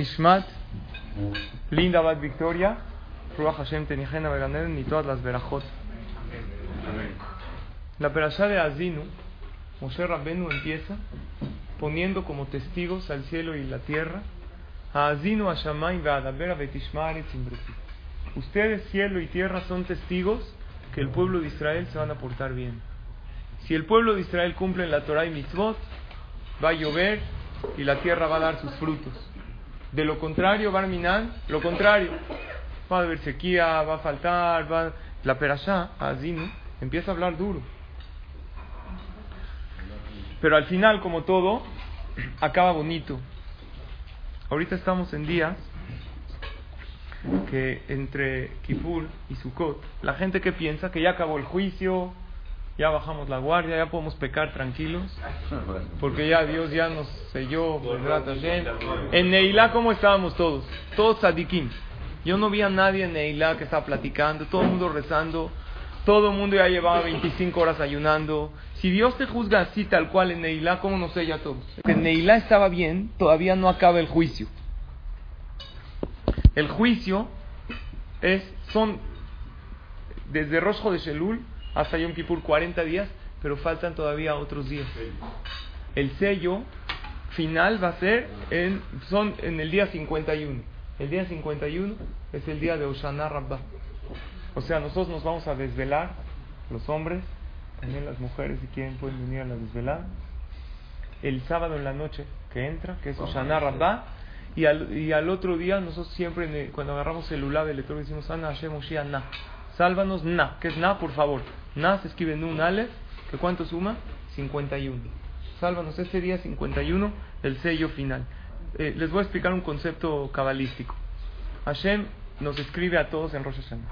Ishmat, linda Bat Victoria, Ruach Hashem Tenijena Beganen y todas las verajot. La perashá de Azinu, Moshe Rabbenu empieza poniendo como testigos al cielo y la tierra a Azinu Hashamay Ve'adabera Betishmaret Ustedes, cielo y tierra, son testigos que el pueblo de Israel se van a portar bien. Si el pueblo de Israel cumple la Torah y mitzvot, va a llover y la tierra va a dar sus frutos. De lo contrario, Barminan, lo contrario, va a haber sequía, va a faltar, va la perashá, Azinu, empieza a hablar duro. Pero al final, como todo, acaba bonito. Ahorita estamos en días que entre Kifur y Sukkot, la gente que piensa que ya acabó el juicio, ya bajamos la guardia, ya podemos pecar tranquilos, porque ya Dios ya nos selló, En Neilá, ¿cómo estábamos todos? Todos sadikim. Yo no vi a nadie en Neilá que estaba platicando, todo el mundo rezando, todo el mundo ya llevaba 25 horas ayunando. Si Dios te juzga así, tal cual en Neilá, ¿cómo nos sella a todos? En Neilá estaba bien, todavía no acaba el juicio. El juicio es, son desde Rosjo de Shelul hasta Yom Kippur 40 días, pero faltan todavía otros días. El sello final va a ser en, son en el día 51. El día 51 es el día de Oshana Rabbah. O sea, nosotros nos vamos a desvelar, los hombres, también las mujeres si quieren pueden venir a la desvelada. El sábado en la noche que entra, que es Oshana Rabbah, y al, y al otro día nosotros siempre cuando agarramos el ulab el decimos Ana Hashem Na. Sálvanos Na. ¿Qué es Na? Por favor. Na se escribe en un Aleph, que cuánto suma? 51. Sálvanos ese día 51, el sello final. Eh, les voy a explicar un concepto cabalístico. Hashem nos escribe a todos en Rosh Hashanah.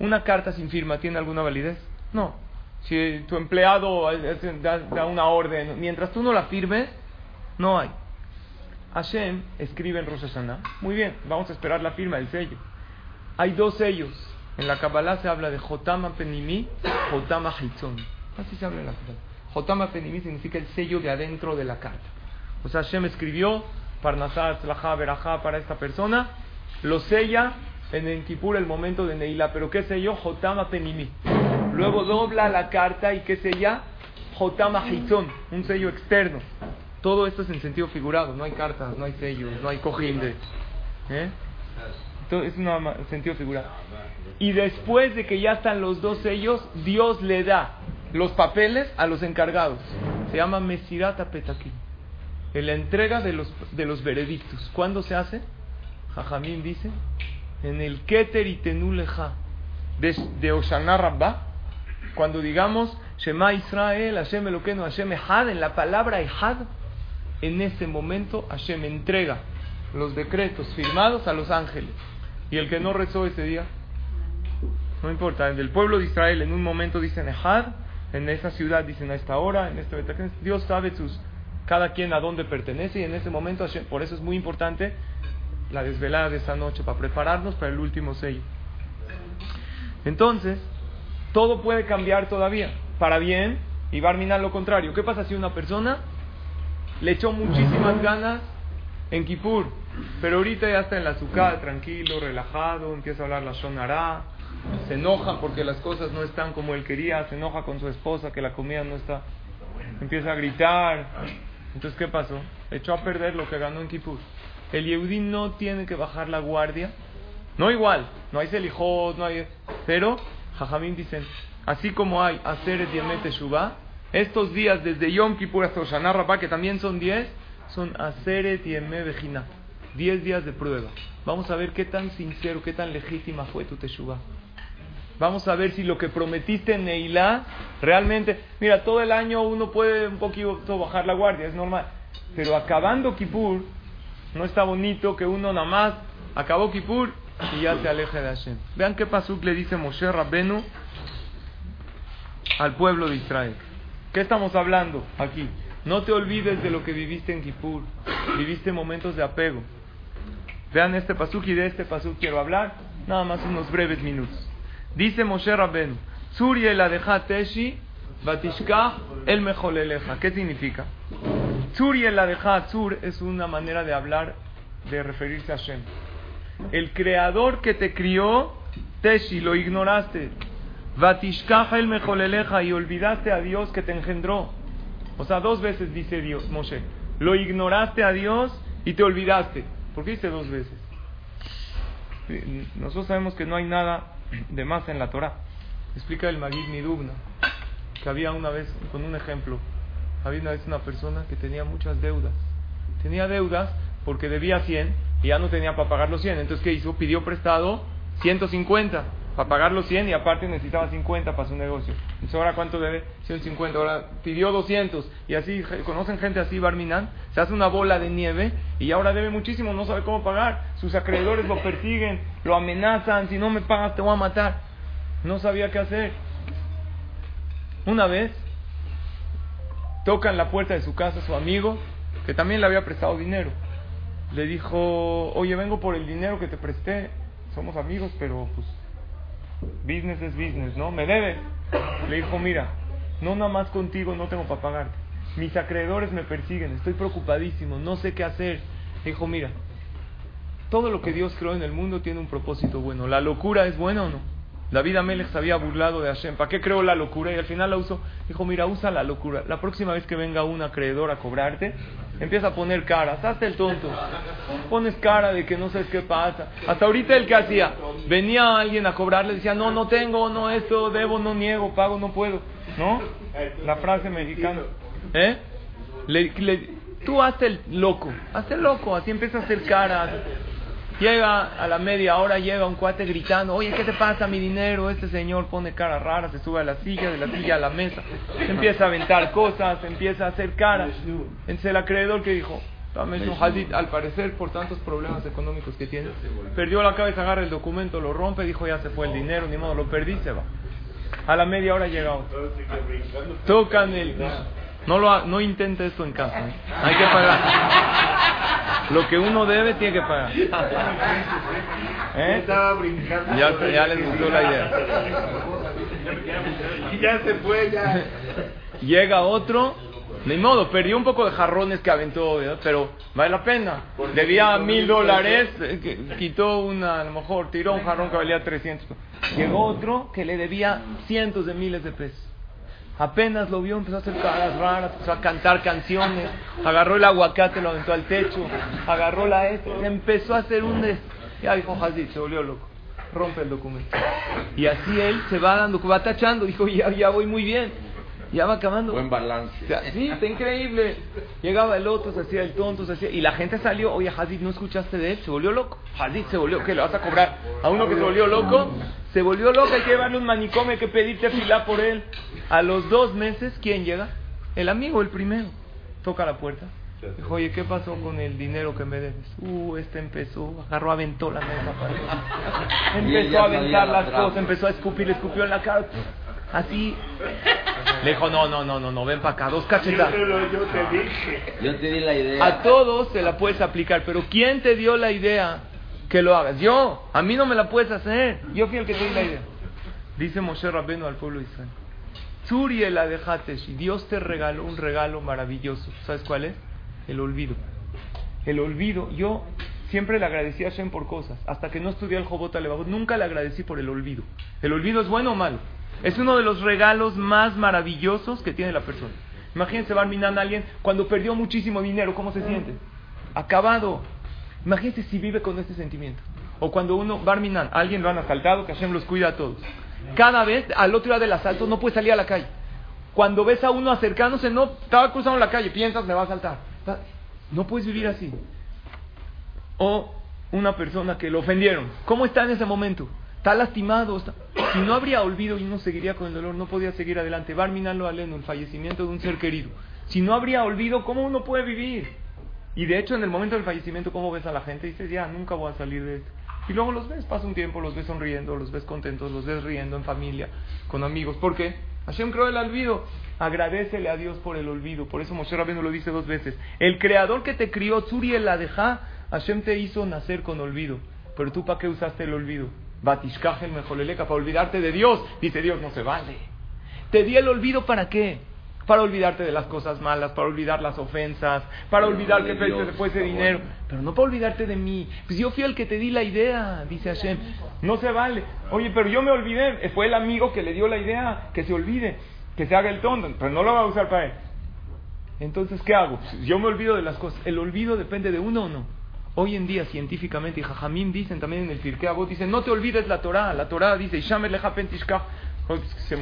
¿Una carta sin firma tiene alguna validez? No. Si tu empleado da, una orden, mientras tú no la firmes, no hay. Hashem escribe en Rosh Hashanah. Muy bien, vamos a esperar la firma del sello. Hay dos sellos. En la Kabbalah se habla de Jotama Penimi, Jotama Hitzon. Así se habla en la Kabbalah. Jotama Penimi significa el sello de adentro de la carta. O sea, Hashem escribió Parnasat, Tzlaha, Berajá para esta persona. Lo sella en el Kippur el momento de Neila. Pero ¿qué sello? Jotama Penimi. Luego dobla la carta y ¿qué sella? Jotama Hitzon, un sello externo. Todo esto es en sentido figurado, no hay cartas, no hay sellos, no hay cojín de... ¿eh? Todo es un sentido figurado. Y después de que ya están los dos sellos, Dios le da los papeles a los encargados. Se llama Mesirata Petakim. En la entrega de los, de los veredictos. ¿Cuándo se hace? Jajamín dice, en el Keter y Tenuleja de, de Oshana Rabba, cuando digamos Shema Israel, Hashem Eloqueno, Hashem Ehad, en la palabra Ehad, en ese momento Hashem entrega los decretos firmados a los ángeles. Y el que no rezó ese día, no importa, en el pueblo de Israel en un momento dicen Ejad, en esa ciudad dicen a esta hora, en este Dios sabe sus, cada quien a dónde pertenece y en ese momento, por eso es muy importante la desvelada de esa noche para prepararnos para el último sello. Entonces, todo puede cambiar todavía, para bien y minar lo contrario. ¿Qué pasa si una persona le echó muchísimas ganas en Kippur, pero ahorita ya está en la azúcar, tranquilo, relajado, empieza a hablar la Shonara, se enoja porque las cosas no están como él quería, se enoja con su esposa que la comida no está, empieza a gritar. Entonces, ¿qué pasó? Echó a perder lo que ganó en Kippur. El Yehudi no tiene que bajar la guardia, no igual, no hay Selijot, no hay. Pero, Jajamín dicen, así como hay hacer el Shubá, estos días desde Yom Kippur hasta Oshana Rabbah, que también son 10, son Aseret y Vejina. 10 días de prueba. Vamos a ver qué tan sincero, qué tan legítima fue tu Teshuvah. Vamos a ver si lo que prometiste en Neilá realmente. Mira, todo el año uno puede un poquito bajar la guardia, es normal. Pero acabando Kippur, No está bonito que uno nada más acabó Kippur y ya se aleje de Hashem. Vean qué pasuk le dice Moshe Rabbenu al pueblo de Israel. ¿Qué estamos hablando aquí? No te olvides de lo que viviste en Kippur. Viviste momentos de apego. Vean este pasuk y de este pasuk quiero hablar. Nada más unos breves minutos. Dice Moshe Rabbenu, Suri el teshi batishka el mejoleleja. ¿Qué significa? Suri el Sur es una manera de hablar, de referirse a Hashem. El creador que te crió, Teshi, lo ignoraste. Vatishkaja el mejoleleja y olvidaste a Dios que te engendró. O sea, dos veces dice Dios, Moshe. Lo ignoraste a Dios y te olvidaste. ¿Por qué dice dos veces? Nosotros sabemos que no hay nada de más en la Torah. Explica el Magid Midubna que había una vez, con un ejemplo, había una vez una persona que tenía muchas deudas. Tenía deudas porque debía 100 y ya no tenía para pagar los 100. Entonces, ¿qué hizo? Pidió prestado 150 para pagar los 100 y aparte necesitaba 50 para su negocio. Entonces, ¿ahora cuánto debe? 150. Ahora pidió 200 y así, ¿conocen gente así, Barminan? Se hace una bola de nieve y ahora debe muchísimo, no sabe cómo pagar. Sus acreedores lo persiguen, lo amenazan, si no me pagas te voy a matar. No sabía qué hacer. Una vez tocan la puerta de su casa su amigo, que también le había prestado dinero. Le dijo, oye, vengo por el dinero que te presté. Somos amigos, pero pues Business es business, ¿no? Me debe. Le dijo, mira, no nada más contigo no tengo para pagarte. Mis acreedores me persiguen, estoy preocupadísimo, no sé qué hacer. Le dijo, mira, todo lo que Dios creó en el mundo tiene un propósito bueno. ¿La locura es buena o no? David Amelech se había burlado de Hashem. ¿Para qué creó la locura? Y al final la usó. Dijo, mira, usa la locura. La próxima vez que venga un acreedor a cobrarte, empieza a poner caras. Hazte el tonto. Pones cara de que no sabes qué pasa. Hasta ahorita el que hacía, venía alguien a cobrarle, decía, no, no tengo, no esto, debo, no niego, pago, no puedo. ¿No? La frase mexicana. ¿Eh? tú hazte el loco. Hazte el loco. Así empieza a hacer caras Llega a la media hora, llega un cuate gritando, oye, ¿qué te pasa mi dinero? Este señor pone cara rara, se sube a la silla, de la silla a la mesa, empieza a aventar cosas, empieza a hacer cara. Entonces el acreedor que dijo, al parecer por tantos problemas económicos que tiene, perdió la cabeza, agarra el documento, lo rompe, dijo, ya se fue el dinero, ni modo, lo perdí, se va. A la media hora llega. Tocan el... No, lo, no intente esto en casa. ¿eh? Hay que pagar. Lo que uno debe tiene que pagar. ¿Eh? Ya, ya les gustó la idea. Ya se fue, ya. Llega otro. Ni modo, perdió un poco de jarrones que aventó, pero vale la pena. Debía mil dólares, eh, quitó una, a lo mejor tiró un jarrón que valía 300. Llegó otro que le debía cientos de miles de pesos. Apenas lo vio, empezó a hacer caras raras, empezó a cantar canciones, agarró el aguacate, lo aventó al techo, agarró la S, empezó a hacer un des... Ya dijo Hazid, se volvió loco, rompe el documento. Y así él se va dando, va tachando, dijo, ya, ya voy muy bien, ya va acabando. Buen balance. Sí, está increíble. Llegaba el otro, se hacía el tonto, se hacía... Y la gente salió, oye, Hazid, ¿no escuchaste de él? Se volvió loco. Hazid se volvió, ¿qué le vas a cobrar? A uno que se volvió loco, se volvió loco, hay que llevarle un manicomio, que pedirte fila por él. A los dos meses, ¿quién llega? El amigo, el primero. Toca la puerta. Dijo, oye, ¿qué pasó con el dinero que me debes? Uh, este empezó, agarró, aventó la mesa. Para empezó a aventar las cosas, empezó a escupir, le escupió en la cara. Así. Le dijo, no, no, no, no, no, ven para acá, dos cachetadas. Yo te dije. Yo te di la idea. A todos se la puedes aplicar, pero ¿quién te dio la idea que lo hagas? Yo, a mí no me la puedes hacer. Yo fui el que te la idea. Dice Moshe Rabbeinu al pueblo de Israel. Suri la y Dios te regaló un regalo maravilloso. ¿Sabes cuál es? El olvido. El olvido. Yo siempre le agradecí a Shem por cosas. Hasta que no estudié el Jobot Alevabot, nunca le agradecí por el olvido. ¿El olvido es bueno o malo? Es uno de los regalos más maravillosos que tiene la persona. Imagínense, a alguien cuando perdió muchísimo dinero, ¿cómo se siente? Acabado. Imagínense si vive con este sentimiento. O cuando uno a alguien lo han asaltado, que Hashem los cuida a todos. Cada vez, al otro lado del asalto, no puede salir a la calle. Cuando ves a uno acercándose, no, estaba cruzando la calle, piensas, me va a asaltar. No puedes vivir así. O una persona que lo ofendieron. ¿Cómo está en ese momento? Está lastimado. Si no habría olvido y no seguiría con el dolor, no podía seguir adelante. Barminalo aleno, el fallecimiento de un ser querido. Si no habría olvido, ¿cómo uno puede vivir? Y de hecho, en el momento del fallecimiento, ¿cómo ves a la gente? Dices, ya, nunca voy a salir de esto. Y luego los ves, pasa un tiempo, los ves sonriendo, los ves contentos, los ves riendo en familia, con amigos. ¿Por qué? Hashem creó el olvido. Agradecele a Dios por el olvido. Por eso Moshe Rabbeinu lo dice dos veces. El creador que te crió, Tzuri el Adeja, Hashem te hizo nacer con olvido. Pero tú, ¿para qué usaste el olvido? Batishkaj el mejoleleca, para olvidarte de Dios. Dice Dios, no se vale. Te di el olvido para qué? Para olvidarte de las cosas malas, para olvidar las ofensas, para olvidar que después de dinero, pero no para olvidarte de mí. Pues yo fui el que te di la idea, dice Hashem. No se vale. Oye, pero yo me olvidé. Fue el amigo que le dio la idea, que se olvide, que se haga el tonto, pero no lo va a usar para él. Entonces, ¿qué hago? Pues yo me olvido de las cosas. ¿El olvido depende de uno o no? Hoy en día, científicamente, y Jajamín dicen también en el Pirkei Avot, dicen, no te olvides la Torah. La Torah dice, se me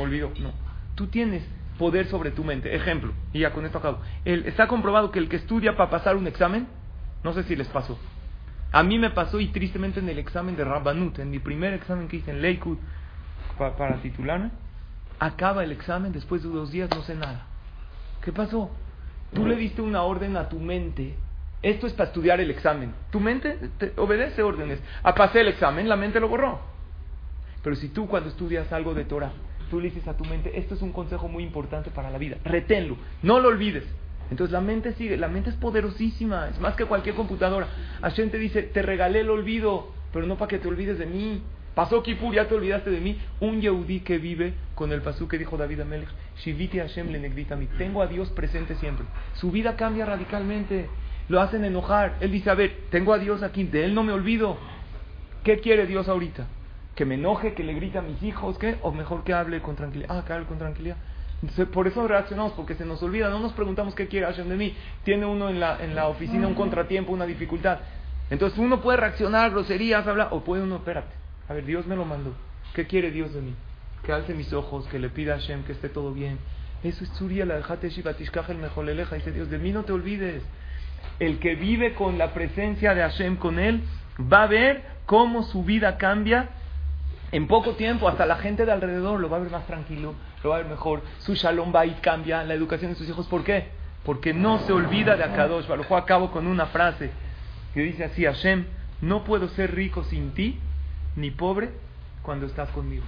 olvidó. No. Tú tienes poder sobre tu mente. Ejemplo, y ya con esto acabo. El, está comprobado que el que estudia para pasar un examen, no sé si les pasó. A mí me pasó y tristemente en el examen de Rabbanut, en mi primer examen que hice en Lakewood para titularme, acaba el examen, después de dos días no sé nada. ¿Qué pasó? Tú le diste una orden a tu mente. Esto es para estudiar el examen. Tu mente te obedece órdenes. A pasé el examen, la mente lo borró. Pero si tú cuando estudias algo de Torah tú le dices a tu mente, esto es un consejo muy importante para la vida, reténlo, no lo olvides. Entonces la mente sigue, la mente es poderosísima, es más que cualquier computadora. Hashem te dice, te regalé el olvido, pero no para que te olvides de mí. Pasó Kipur, ya te olvidaste de mí. Un Yehudí que vive con el pasú que dijo David Amelech, Shiviti Hashem le mí. Tengo a Dios presente siempre. Su vida cambia radicalmente. Lo hacen enojar. Él dice, a ver, tengo a Dios aquí, de Él no me olvido. ¿Qué quiere Dios ahorita? Que me enoje, que le grite a mis hijos, ¿qué? O mejor que hable con tranquilidad. Ah, que hable con tranquilidad. por eso reaccionamos, porque se nos olvida, no nos preguntamos qué quiere Hashem de mí. Tiene uno en la, en la oficina un contratiempo, una dificultad. Entonces uno puede reaccionar, groserías, hablar, o puede uno, espérate, a ver, Dios me lo mandó. ¿Qué quiere Dios de mí? Que alce mis ojos, que le pida a Hashem que esté todo bien. Eso es Surya, la dejate el mejoleleja. Dice Dios, de mí no te olvides. El que vive con la presencia de Hashem con él, va a ver cómo su vida cambia en poco tiempo hasta la gente de alrededor lo va a ver más tranquilo, lo va a ver mejor, su shalom va y cambia, la educación de sus hijos. ¿Por qué? Porque no se olvida de Akadosh. Lo a cabo con una frase que dice así, Hashem, no puedo ser rico sin ti, ni pobre cuando estás conmigo.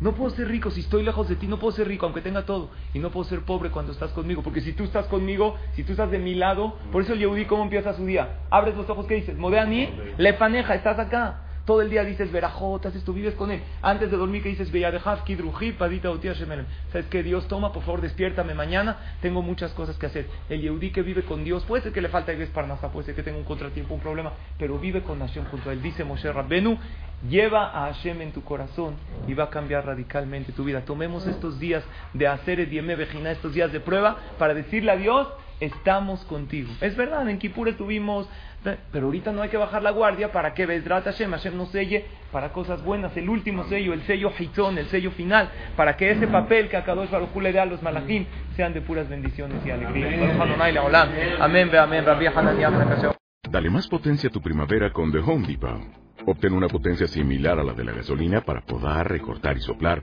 No puedo ser rico si estoy lejos de ti, no puedo ser rico aunque tenga todo. Y no puedo ser pobre cuando estás conmigo. Porque si tú estás conmigo, si tú estás de mi lado, por eso el Yehudi, ¿cómo empieza su día? Abres los ojos, ¿qué dices? Modeani, le paneja, estás acá. Todo el día dices verajot, haces tú vives con él. Antes de dormir que dices Beyadejav, Kidruji, Padita Utia Shemelem. ¿Sabes que Dios toma? Por favor, despiértame mañana. Tengo muchas cosas que hacer. El Yehudi que vive con Dios, puede ser que le falta para Parnasa, puede ser que tenga un contratiempo, un problema, pero vive con Hashem junto a él. Dice Moshe Rabbenu, lleva a Hashem en tu corazón y va a cambiar radicalmente tu vida. Tomemos estos días de hacer el Dieme Vejina, estos días de prueba, para decirle a Dios, estamos contigo. Es verdad, en Kipur estuvimos pero ahorita no hay que bajar la guardia para que Bezrat Hashem, Hashem nos selle para cosas buenas. El último sello, el sello Hitzon, el sello final, para que ese papel que Akadosh Baruj le da a los malachim sean de puras bendiciones y alegría. Amén, amén, Dale más potencia a tu primavera con The Home Depot. Obtén una potencia similar a la de la gasolina para podar, recortar y soplar